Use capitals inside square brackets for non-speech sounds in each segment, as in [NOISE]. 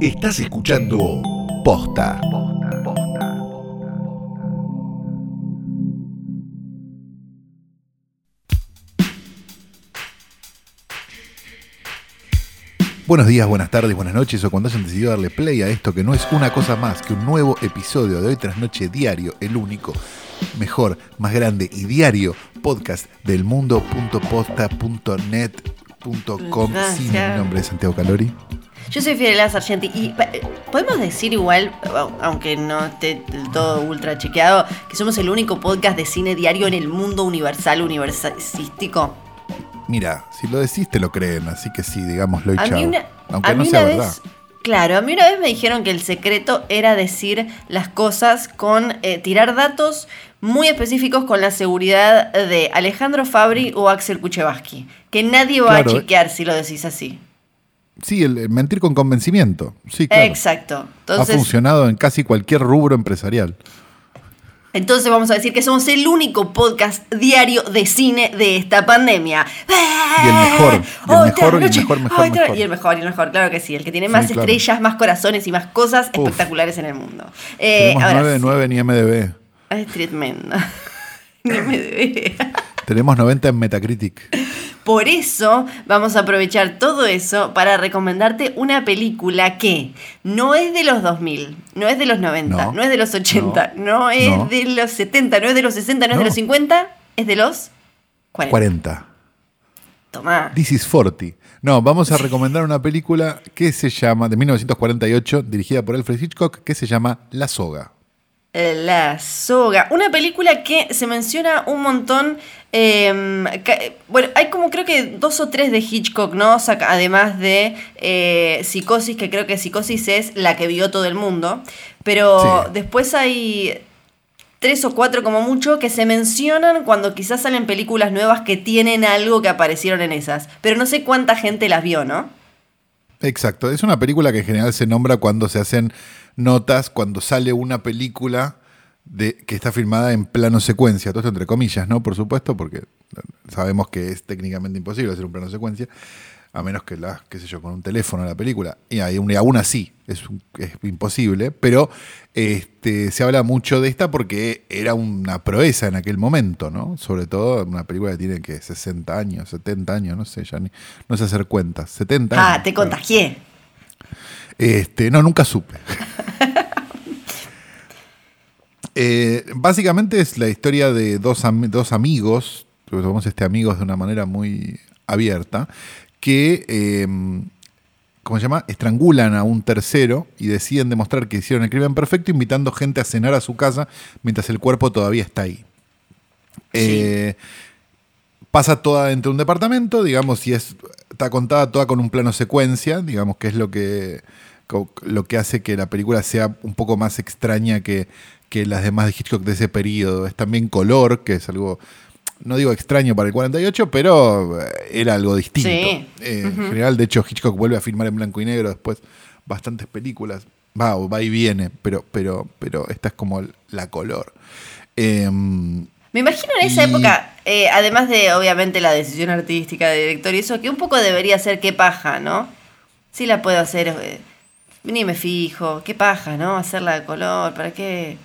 Estás escuchando Posta. Buenos días, buenas tardes, buenas noches o cuando hayan decidido darle play a esto que no es una cosa más que un nuevo episodio de Hoy Tras Noche Diario, el único, mejor, más grande y diario podcast del mundo.posta.net.com. Sí, mi nombre es Santiago Calori. Yo soy Fidel Sargenti y eh, podemos decir igual, aunque no esté del todo ultra chequeado, que somos el único podcast de cine diario en el mundo universal, universalístico. Mira, si lo decís te lo creen, así que sí, digámoslo y A chao. una- Aunque a no mí sea una verdad. Claro, a mí una vez me dijeron que el secreto era decir las cosas con eh, tirar datos muy específicos con la seguridad de Alejandro Fabri o Axel Kuchevaski. Que nadie va Claro. a chequear si lo decís así. Sí, el, el mentir con convencimiento. Sí, claro. Exacto. ha funcionado en casi cualquier rubro empresarial. entonces vamos a decir que somos el único podcast diario de cine de esta pandemia. Y el mejor, y el mejor, y el mejor, mejor, mejor. Y el mejor, y el mejor, claro que sí. El que tiene Sí, más claro. estrellas, más corazones y más cosas Uf. espectaculares en el mundo. Eh, Tenemos ahora 9 de sí. 9 en IMDB. Es tremendo. [LAUGHS] Tenemos 90 en Metacritic. Por eso vamos a aprovechar todo eso para recomendarte una película que no es de los 2000, no es de los 90, no, No, es de los 80, no, es no. de los 70, no es de los 60, no, es de los 50, es de los 40. 40. Tomá. This is 40. No, vamos a recomendar una película que se llama, de 1948, dirigida por Alfred Hitchcock, que se llama La Soga. La soga. Una película que se menciona un montón. eh, ca- bueno, hay como creo que dos o tres de Hitchcock, ¿no? Además de eh, Psicosis, que creo que Psicosis es la que vio todo el mundo. Pero Sí. después hay tres o cuatro como mucho que se mencionan cuando quizás salen películas nuevas que tienen algo que aparecieron en esas. Pero no sé cuánta gente las vio, ¿no? Exacto, es una película que en general se nombra cuando se hacen notas, cuando sale una película de, que está filmada en plano secuencia, todo esto entre comillas, ¿no? Por supuesto, porque sabemos que es técnicamente imposible hacer un plano secuencia, a menos que la, qué sé yo, con un teléfono la película, y, aún así es, un- es imposible, pero este, se habla mucho de esta porque era una proeza en aquel momento, ¿no? Sobre todo una película que tiene que 60 años, 70 años, no sé, ya ni, no sé hacer cuentas, 70 años. Ah, te claro. contagié. Este, no, nunca supe. [LAUGHS] Eh, básicamente es la historia de dos, am- dos amigos, tomamos este amigos de una manera muy abierta, que, eh, ¿cómo se llama? Estrangulan a un tercero y deciden demostrar que hicieron el crimen perfecto invitando gente a cenar a su casa mientras el cuerpo todavía está ahí. Eh, pasa toda dentro de un departamento, digamos, y es, está contada toda con un plano secuencia, digamos, que es lo que, lo que hace que la película sea un poco más extraña que, que las demás de Hitchcock de ese periodo. Es también color, que es algo, no digo extraño para el 48, pero eh, era algo distinto. Sí. Eh, En general, de hecho, Hitchcock vuelve a filmar en blanco y negro después bastantes películas. Va, va y viene, pero, pero, pero esta es como la color. Em, Me imagino en esa Y- época, eh, además de obviamente la decisión artística de director y eso, que un poco debería ser qué paja, ¿no? Sí la puedo hacer, ni me fijo, qué paja, ¿no? Hacerla de color, ¿para qué?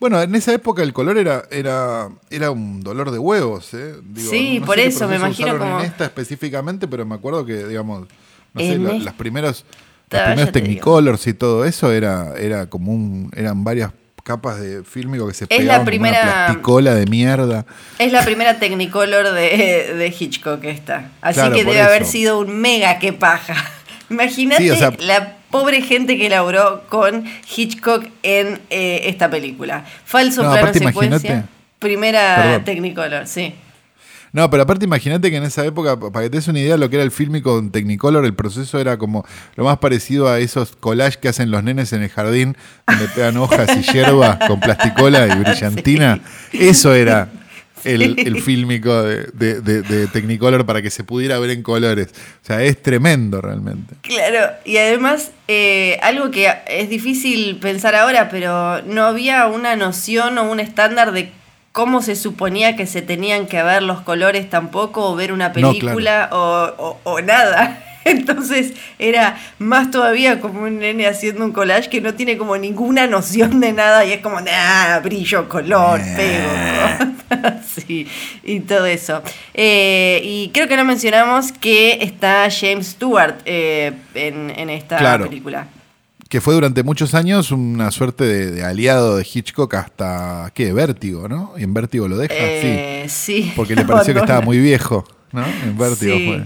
Bueno, en esa época el color era, era, era un dolor de huevos, ¿eh? Sí, por eso, me imagino como- en esta específicamente, pero me acuerdo que, digamos, no sé, la- las primeros, los primeros. Technicolors y todo eso era, era como un, eran varias capas de fílmico que se Es la pegaban como primera- una plasticola de mierda. Es la primera Technicolor de, de Hitchcock esta. Así Claro, que debe haber sido un mega qué paja. [LAUGHS] Imagínate Sí, o sea- la pobre gente que laburó con Hitchcock en eh, esta película. Falso No, plano secuencia. imagínate- Primera Perdón. Technicolor, sí. No, pero aparte imagínate que en esa época, pa- para que te des una idea de lo que era el fílmico con Technicolor, el proceso era como lo más parecido a esos collages que hacen los nenes en el jardín, donde pegan hojas y hierba con plasticola y [LAUGHS] brillantina. Eso era el, el fílmico de, de- de- de Technicolor para que se pudiera ver en colores. O sea, es tremendo realmente. Claro, y además eh, algo que es difícil pensar ahora, pero no había una noción o un estándar de cómo se suponía que se tenían que ver los colores tampoco, o ver una No, película o, o- o nada. Entonces era más todavía como un nene haciendo un collage que no tiene como ninguna noción de nada y es como, ah, brillo, color, pego. [LAUGHS] sí, y todo eso. Eh, y creo que no mencionamos que está James Stewart eh, en, esta película. Que fue durante muchos años una suerte de, aliado de Hitchcock hasta, ¿qué? Vértigo, ¿no? Y en Vértigo lo deja, eh, sí. Porque le pareció [LAUGHS] que estaba muy viejo, ¿no? En Vértigo fue.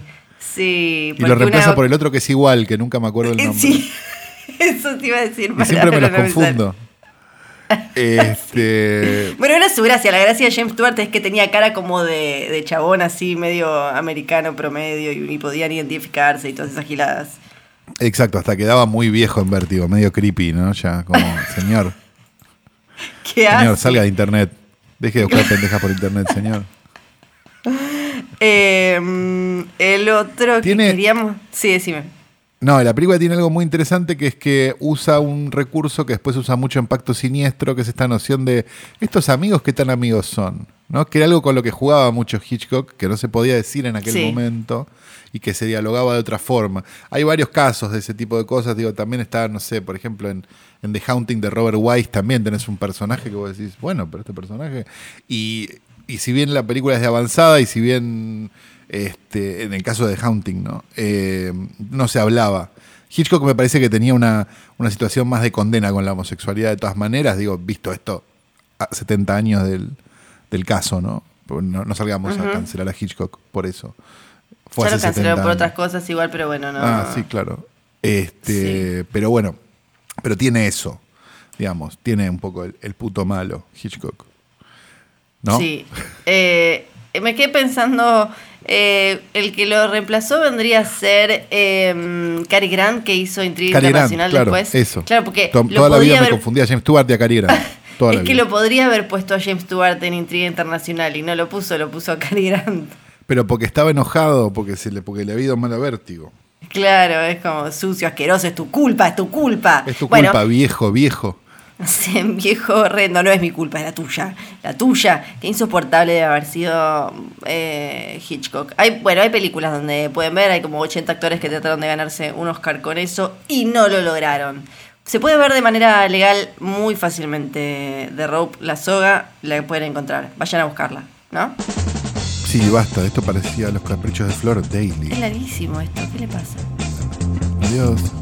Sí. Y lo reemplaza por el otro que es igual, que nunca me acuerdo el [LAUGHS] nombre. Sí, [LAUGHS] eso te iba a decir. Y siempre me los confundo. [LAUGHS] Este... Bueno, era su gracia. La gracia de James Stewart es que tenía cara como de, de chabón así, medio americano promedio, y podían identificarse y todas esas giladas. Exacto, hasta quedaba muy viejo en vértigo, medio creepy, ¿no? Ya, como, señor. ¿Qué Señor, salga de internet. Deje de buscar pendejas por internet, señor. Em, el otro que queríamos. Sí, decime. No, la película tiene algo muy interesante que es que usa un recurso que después usa mucho en Pacto Siniestro, que es esta noción de estos amigos, ¿qué tan amigos son? ¿No? Que era algo con lo que jugaba mucho Hitchcock, que no se podía decir en aquel momento y que se dialogaba de otra forma. Hay varios casos de ese tipo de cosas, digo, también está, no sé, por ejemplo, en, en The Haunting de Robert Wise también tenés un personaje que vos decís, bueno, pero este personaje... Y, y si bien la película es de avanzada y si bien este, en el caso de Haunting, ¿no? Eh, no se hablaba. Hitchcock me parece que tenía una, situación más de condena con la homosexualidad de todas maneras, digo, visto esto a 70 años del, caso, ¿no? No, salgamos a cancelar a Hitchcock por eso. Fue ya lo cancelaron por otras cosas igual, pero bueno, no. Ah, sí, claro. Este, Pero bueno, pero tiene eso, digamos, tiene un poco el, el puto malo, Hitchcock. ¿No? Sí. Eh, me quedé pensando eh, el que lo reemplazó vendría a ser eh, Cary Grant, que hizo Intriga Internacional claro, después. Eso. Claro, porque toda la vida me confundía a James Stewart y a Cary Grant. [LAUGHS] es que lo podría haber puesto a James Stewart en Intriga Internacional y no lo puso, lo puso a Cary Grant. Pero porque estaba enojado, porque, se le, porque le había ido mal a vértigo. Claro, es como sucio, asqueroso, es tu culpa, es tu culpa. Es tu culpa, viejo, viejo. Viejo horrendo, no es mi culpa, es la tuya. La tuya. Qué insoportable de haber sido eh, Hitchcock. Hay, bueno, hay películas donde pueden ver, hay como 80 actores que trataron de ganarse un Oscar con eso y no lo lograron. Se puede ver de manera legal muy fácilmente. The Rope, la soga, la pueden encontrar. Vayan a buscarla, ¿no? Sí, basta. Esto parecía los caprichos de Flor Daily. Es larguísimo esto. ¿Qué le pasa? Adiós.